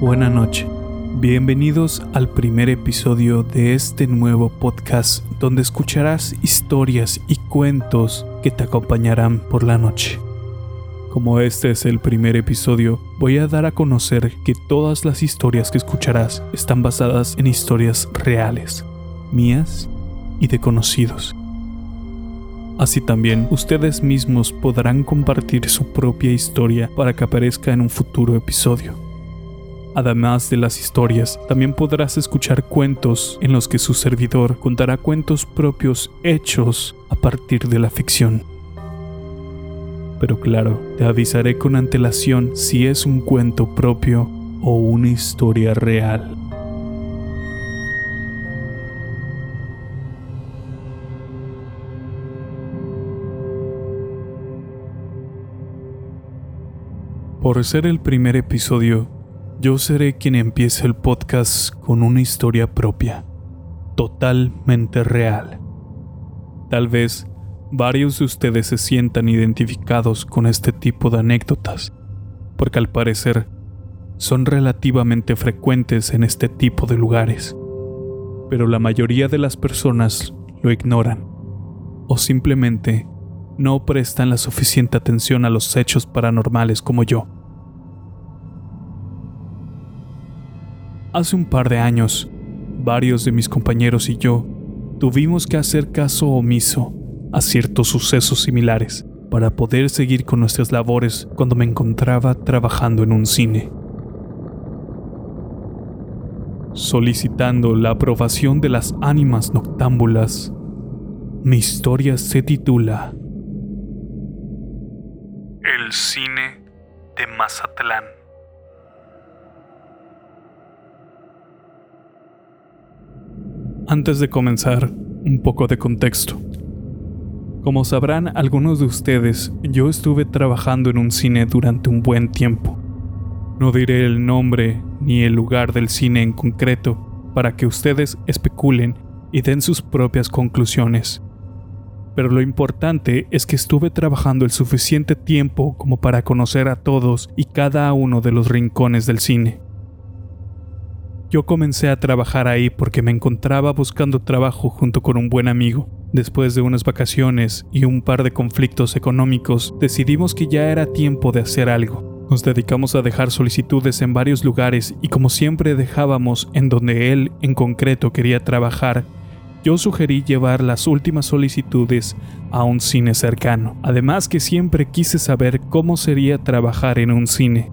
buena noche. Bienvenidos al primer episodio de este nuevo podcast donde escucharás historias y cuentos que te acompañarán por la noche. Como este es el primer episodio, voy a dar a conocer que todas las historias que escucharás están basadas en historias reales, mías y de conocidos. Así también ustedes mismos podrán compartir su propia historia para que aparezca en un futuro episodio. Además de las historias, también podrás escuchar cuentos en los que su servidor contará cuentos propios hechos a partir de la ficción. Pero claro, te avisaré con antelación si es un cuento propio o una historia real. Por ser el primer episodio, yo seré quien empiece el podcast con una historia propia, totalmente real. Tal vez varios de ustedes se sientan identificados con este tipo de anécdotas, porque al parecer son relativamente frecuentes en este tipo de lugares, pero la mayoría de las personas lo ignoran o simplemente no prestan la suficiente atención a los hechos paranormales como yo. Hace un par de años, varios de mis compañeros y yo tuvimos que hacer caso omiso a ciertos sucesos similares para poder seguir con nuestras labores cuando me encontraba trabajando en un cine. Solicitando la aprobación de las ánimas noctámbulas, mi historia se titula El cine de Mazatlán. Antes de comenzar, un poco de contexto. Como sabrán algunos de ustedes, yo estuve trabajando en un cine durante un buen tiempo. No diré el nombre ni el lugar del cine en concreto para que ustedes especulen y den sus propias conclusiones. Pero lo importante es que estuve trabajando el suficiente tiempo como para conocer a todos y cada uno de los rincones del cine. Yo comencé a trabajar ahí porque me encontraba buscando trabajo junto con un buen amigo. Después de unas vacaciones y un par de conflictos económicos, decidimos que ya era tiempo de hacer algo. Nos dedicamos a dejar solicitudes en varios lugares y como siempre dejábamos en donde él en concreto quería trabajar, yo sugerí llevar las últimas solicitudes a un cine cercano. Además que siempre quise saber cómo sería trabajar en un cine.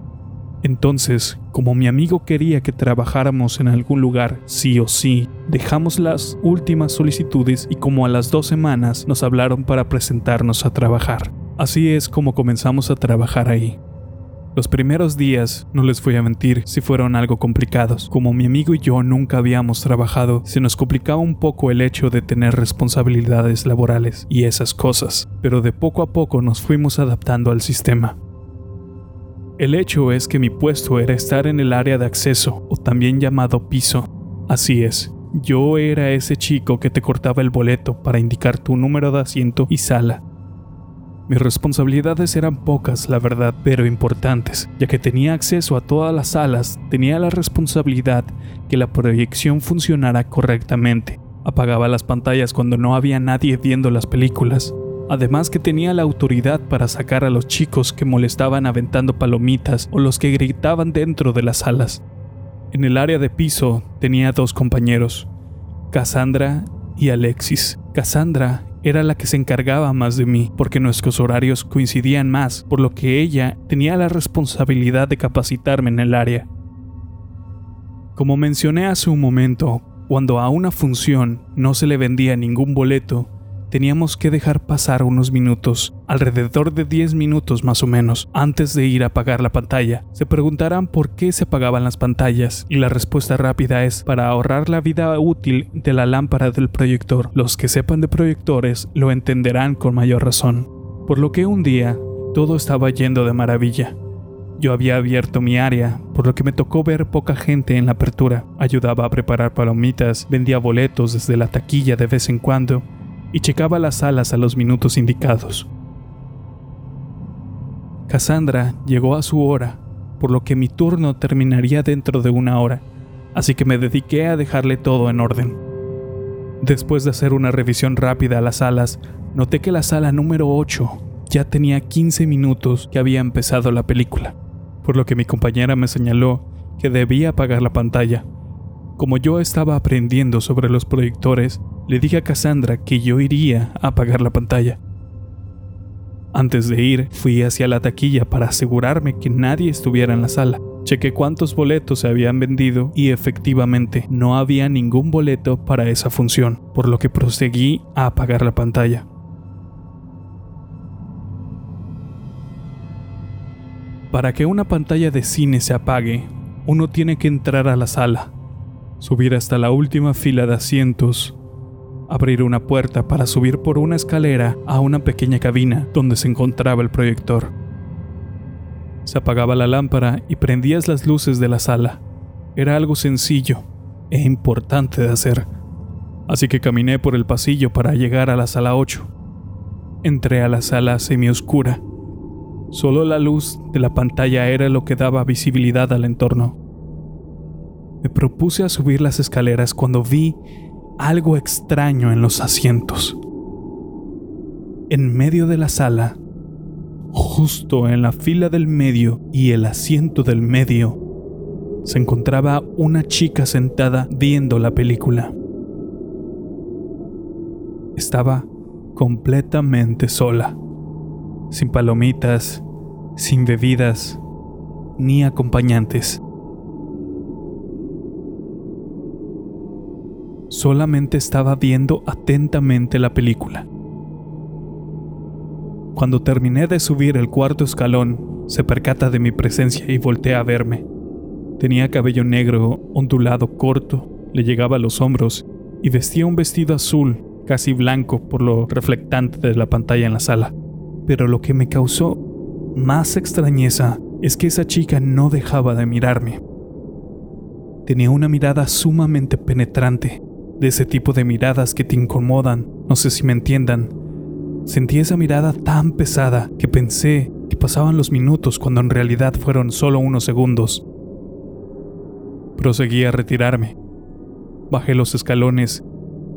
Entonces, como mi amigo quería que trabajáramos en algún lugar sí o sí, dejamos las últimas solicitudes y como a las dos semanas nos hablaron para presentarnos a trabajar. Así es como comenzamos a trabajar ahí. Los primeros días, no les voy a mentir, si fueron algo complicados. Como mi amigo y yo nunca habíamos trabajado, se nos complicaba un poco el hecho de tener responsabilidades laborales y esas cosas, pero de poco a poco nos fuimos adaptando al sistema. El hecho es que mi puesto era estar en el área de acceso, o también llamado piso. Así es, yo era ese chico que te cortaba el boleto para indicar tu número de asiento y sala. Mis responsabilidades eran pocas, la verdad, pero importantes, ya que tenía acceso a todas las salas, tenía la responsabilidad que la proyección funcionara correctamente. Apagaba las pantallas cuando no había nadie viendo las películas, Además que tenía la autoridad para sacar a los chicos que molestaban aventando palomitas o los que gritaban dentro de las salas. En el área de piso tenía dos compañeros, Cassandra y Alexis. Cassandra era la que se encargaba más de mí porque nuestros horarios coincidían más, por lo que ella tenía la responsabilidad de capacitarme en el área. Como mencioné hace un momento, cuando a una función no se le vendía ningún boleto, teníamos que dejar pasar unos minutos, alrededor de 10 minutos más o menos, antes de ir a apagar la pantalla. Se preguntarán por qué se apagaban las pantallas y la respuesta rápida es para ahorrar la vida útil de la lámpara del proyector. Los que sepan de proyectores lo entenderán con mayor razón. Por lo que un día todo estaba yendo de maravilla. Yo había abierto mi área, por lo que me tocó ver poca gente en la apertura. Ayudaba a preparar palomitas, vendía boletos desde la taquilla de vez en cuando y checaba las salas a los minutos indicados. Cassandra llegó a su hora, por lo que mi turno terminaría dentro de una hora, así que me dediqué a dejarle todo en orden. Después de hacer una revisión rápida a las salas, noté que la sala número 8 ya tenía 15 minutos que había empezado la película, por lo que mi compañera me señaló que debía apagar la pantalla. Como yo estaba aprendiendo sobre los proyectores, le dije a Cassandra que yo iría a apagar la pantalla. Antes de ir, fui hacia la taquilla para asegurarme que nadie estuviera en la sala. Chequé cuántos boletos se habían vendido y efectivamente no había ningún boleto para esa función, por lo que proseguí a apagar la pantalla. Para que una pantalla de cine se apague, uno tiene que entrar a la sala, subir hasta la última fila de asientos, abrir una puerta para subir por una escalera a una pequeña cabina donde se encontraba el proyector. Se apagaba la lámpara y prendías las luces de la sala. Era algo sencillo e importante de hacer. Así que caminé por el pasillo para llegar a la sala 8. Entré a la sala semioscura. Solo la luz de la pantalla era lo que daba visibilidad al entorno. Me propuse a subir las escaleras cuando vi algo extraño en los asientos. En medio de la sala, justo en la fila del medio y el asiento del medio, se encontraba una chica sentada viendo la película. Estaba completamente sola, sin palomitas, sin bebidas, ni acompañantes. Solamente estaba viendo atentamente la película. Cuando terminé de subir el cuarto escalón, se percata de mi presencia y voltea a verme. Tenía cabello negro, ondulado corto, le llegaba a los hombros y vestía un vestido azul, casi blanco por lo reflectante de la pantalla en la sala. Pero lo que me causó más extrañeza es que esa chica no dejaba de mirarme. Tenía una mirada sumamente penetrante de ese tipo de miradas que te incomodan, no sé si me entiendan. Sentí esa mirada tan pesada que pensé que pasaban los minutos cuando en realidad fueron solo unos segundos. Proseguí a retirarme. Bajé los escalones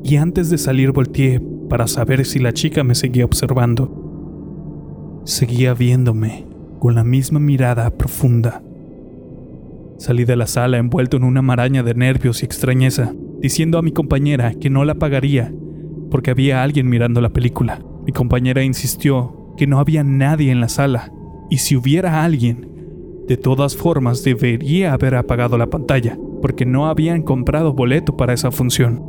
y antes de salir volteé para saber si la chica me seguía observando. Seguía viéndome con la misma mirada profunda. Salí de la sala envuelto en una maraña de nervios y extrañeza diciendo a mi compañera que no la pagaría porque había alguien mirando la película. Mi compañera insistió que no había nadie en la sala y si hubiera alguien, de todas formas debería haber apagado la pantalla porque no habían comprado boleto para esa función.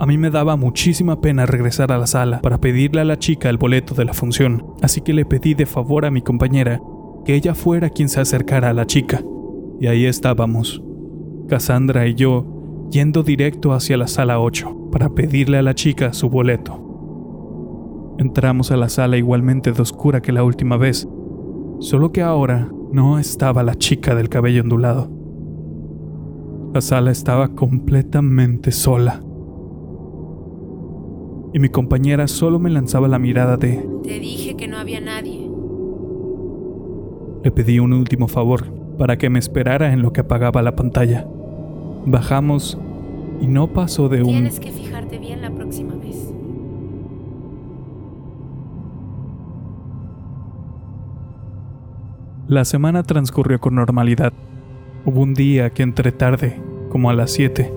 A mí me daba muchísima pena regresar a la sala para pedirle a la chica el boleto de la función, así que le pedí de favor a mi compañera que ella fuera quien se acercara a la chica. Y ahí estábamos, Cassandra y yo yendo directo hacia la sala 8 para pedirle a la chica su boleto. Entramos a la sala igualmente de oscura que la última vez, solo que ahora no estaba la chica del cabello ondulado. La sala estaba completamente sola. Y mi compañera solo me lanzaba la mirada de... Te dije que no había nadie. Le pedí un último favor para que me esperara en lo que apagaba la pantalla. Bajamos y no pasó de un... Tienes que fijarte bien la próxima vez. La semana transcurrió con normalidad. Hubo un día que entré tarde, como a las 7.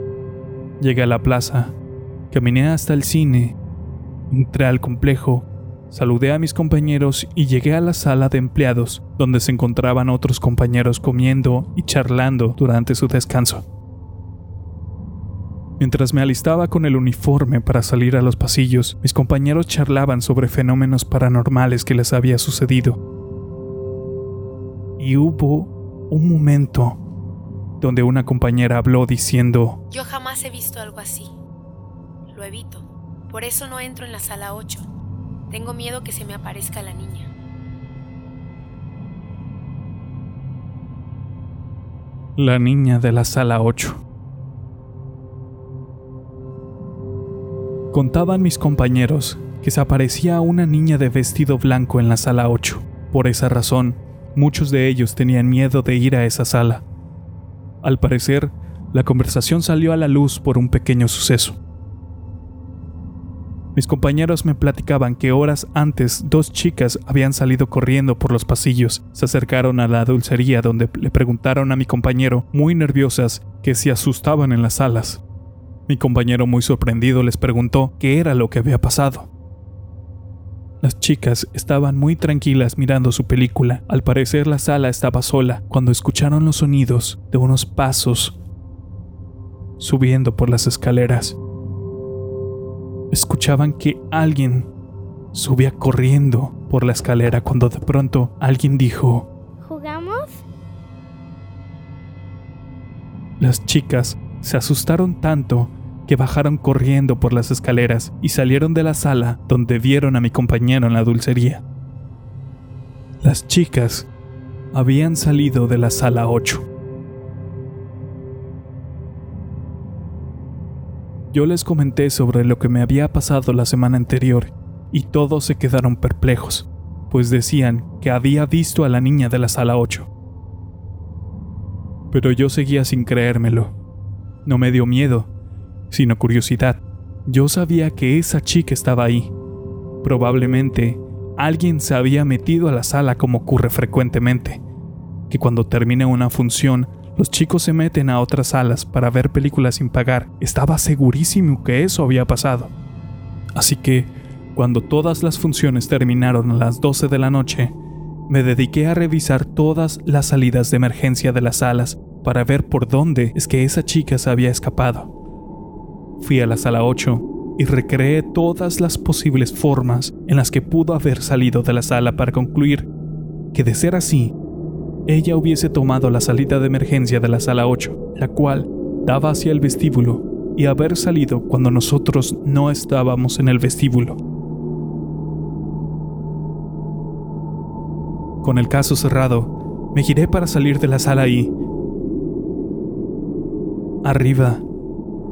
Llegué a la plaza, caminé hasta el cine, entré al complejo, saludé a mis compañeros y llegué a la sala de empleados, donde se encontraban otros compañeros comiendo y charlando durante su descanso. Mientras me alistaba con el uniforme para salir a los pasillos, mis compañeros charlaban sobre fenómenos paranormales que les había sucedido. Y hubo un momento donde una compañera habló diciendo, Yo jamás he visto algo así. Lo evito. Por eso no entro en la sala 8. Tengo miedo que se me aparezca la niña. La niña de la sala 8. Contaban mis compañeros que se aparecía una niña de vestido blanco en la sala 8. Por esa razón, Muchos de ellos tenían miedo de ir a esa sala. Al parecer, la conversación salió a la luz por un pequeño suceso. Mis compañeros me platicaban que horas antes dos chicas habían salido corriendo por los pasillos, se acercaron a la dulcería donde le preguntaron a mi compañero, muy nerviosas, que si asustaban en las salas. Mi compañero muy sorprendido les preguntó qué era lo que había pasado. Las chicas estaban muy tranquilas mirando su película. Al parecer la sala estaba sola cuando escucharon los sonidos de unos pasos subiendo por las escaleras escuchaban que alguien subía corriendo por la escalera cuando de pronto alguien dijo, ¿Jugamos? Las chicas se asustaron tanto que bajaron corriendo por las escaleras y salieron de la sala donde vieron a mi compañero en la dulcería. Las chicas habían salido de la sala 8. Yo les comenté sobre lo que me había pasado la semana anterior y todos se quedaron perplejos, pues decían que había visto a la niña de la sala 8. Pero yo seguía sin creérmelo. No me dio miedo, sino curiosidad. Yo sabía que esa chica estaba ahí. Probablemente alguien se había metido a la sala como ocurre frecuentemente, que cuando termina una función los chicos se meten a otras salas para ver películas sin pagar. Estaba segurísimo que eso había pasado. Así que, cuando todas las funciones terminaron a las 12 de la noche, me dediqué a revisar todas las salidas de emergencia de las salas para ver por dónde es que esa chica se había escapado. Fui a la sala 8 y recreé todas las posibles formas en las que pudo haber salido de la sala para concluir que de ser así, ella hubiese tomado la salida de emergencia de la sala 8, la cual daba hacia el vestíbulo, y haber salido cuando nosotros no estábamos en el vestíbulo. Con el caso cerrado, me giré para salir de la sala y... Arriba,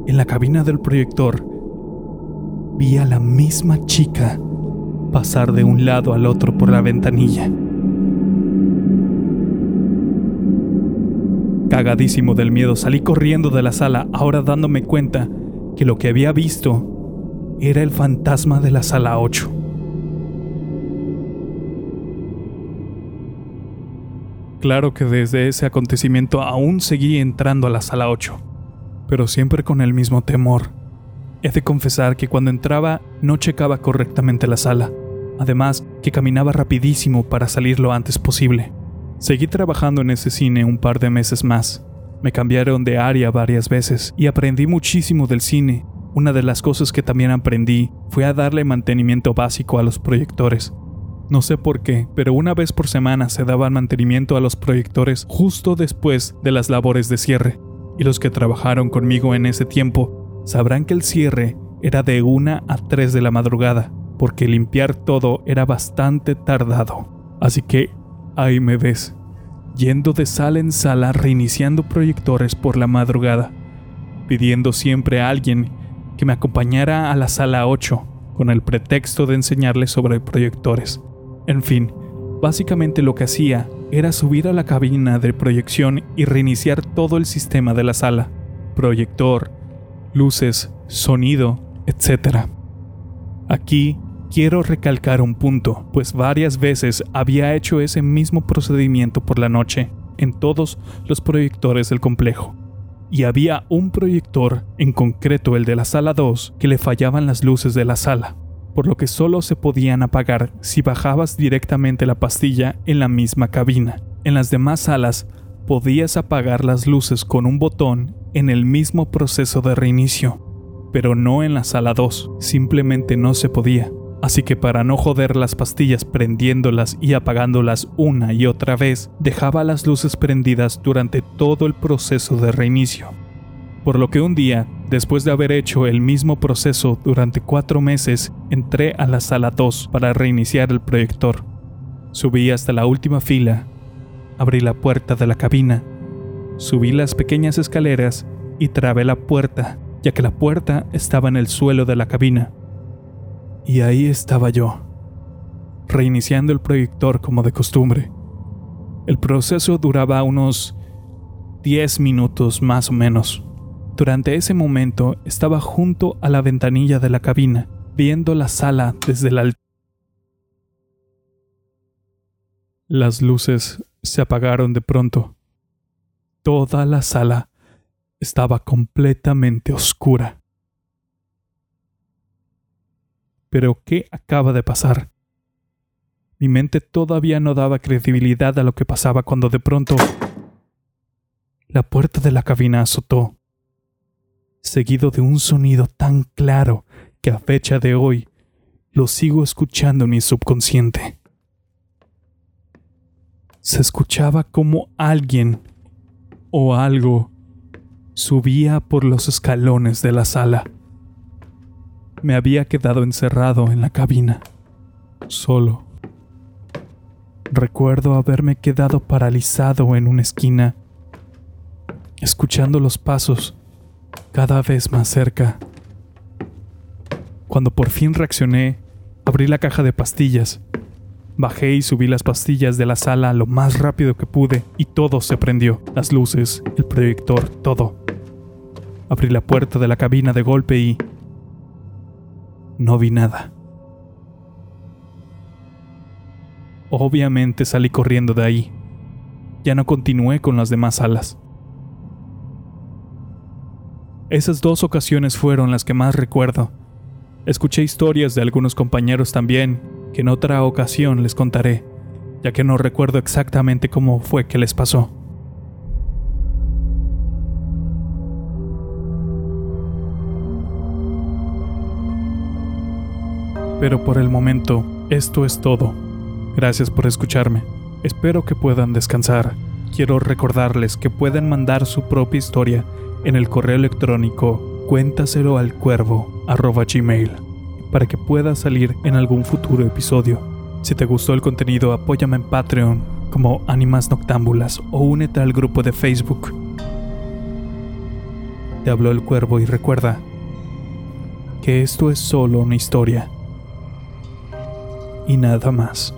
en la cabina del proyector, vi a la misma chica pasar de un lado al otro por la ventanilla. Cagadísimo del miedo, salí corriendo de la sala, ahora dándome cuenta que lo que había visto era el fantasma de la sala 8. Claro que desde ese acontecimiento aún seguí entrando a la sala 8, pero siempre con el mismo temor. He de confesar que cuando entraba no checaba correctamente la sala, además que caminaba rapidísimo para salir lo antes posible. Seguí trabajando en ese cine un par de meses más. Me cambiaron de área varias veces y aprendí muchísimo del cine. Una de las cosas que también aprendí fue a darle mantenimiento básico a los proyectores. No sé por qué, pero una vez por semana se daba mantenimiento a los proyectores justo después de las labores de cierre. Y los que trabajaron conmigo en ese tiempo sabrán que el cierre era de una a 3 de la madrugada, porque limpiar todo era bastante tardado. Así que Ahí me ves, yendo de sala en sala reiniciando proyectores por la madrugada, pidiendo siempre a alguien que me acompañara a la sala 8 con el pretexto de enseñarle sobre proyectores. En fin, básicamente lo que hacía era subir a la cabina de proyección y reiniciar todo el sistema de la sala, proyector, luces, sonido, etc. Aquí Quiero recalcar un punto, pues varias veces había hecho ese mismo procedimiento por la noche en todos los proyectores del complejo. Y había un proyector, en concreto el de la sala 2, que le fallaban las luces de la sala, por lo que solo se podían apagar si bajabas directamente la pastilla en la misma cabina. En las demás salas podías apagar las luces con un botón en el mismo proceso de reinicio, pero no en la sala 2, simplemente no se podía. Así que para no joder las pastillas prendiéndolas y apagándolas una y otra vez, dejaba las luces prendidas durante todo el proceso de reinicio. Por lo que un día, después de haber hecho el mismo proceso durante cuatro meses, entré a la sala 2 para reiniciar el proyector. Subí hasta la última fila, abrí la puerta de la cabina, subí las pequeñas escaleras y trabé la puerta, ya que la puerta estaba en el suelo de la cabina. Y ahí estaba yo, reiniciando el proyector como de costumbre. El proceso duraba unos 10 minutos más o menos. Durante ese momento estaba junto a la ventanilla de la cabina, viendo la sala desde la altura. Las luces se apagaron de pronto. Toda la sala estaba completamente oscura. Pero ¿qué acaba de pasar? Mi mente todavía no daba credibilidad a lo que pasaba cuando de pronto la puerta de la cabina azotó, seguido de un sonido tan claro que a fecha de hoy lo sigo escuchando en mi subconsciente. Se escuchaba como alguien o algo subía por los escalones de la sala. Me había quedado encerrado en la cabina, solo. Recuerdo haberme quedado paralizado en una esquina, escuchando los pasos cada vez más cerca. Cuando por fin reaccioné, abrí la caja de pastillas, bajé y subí las pastillas de la sala lo más rápido que pude y todo se prendió, las luces, el proyector, todo. Abrí la puerta de la cabina de golpe y... No vi nada. Obviamente salí corriendo de ahí. Ya no continué con las demás salas. Esas dos ocasiones fueron las que más recuerdo. Escuché historias de algunos compañeros también, que en otra ocasión les contaré, ya que no recuerdo exactamente cómo fue que les pasó. Pero por el momento, esto es todo. Gracias por escucharme. Espero que puedan descansar. Quiero recordarles que pueden mandar su propia historia en el correo electrónico cuéntaselo al cuervo gmail para que pueda salir en algún futuro episodio. Si te gustó el contenido, apóyame en Patreon como Animas Noctámbulas o únete al grupo de Facebook. Te habló el cuervo y recuerda que esto es solo una historia y nada más.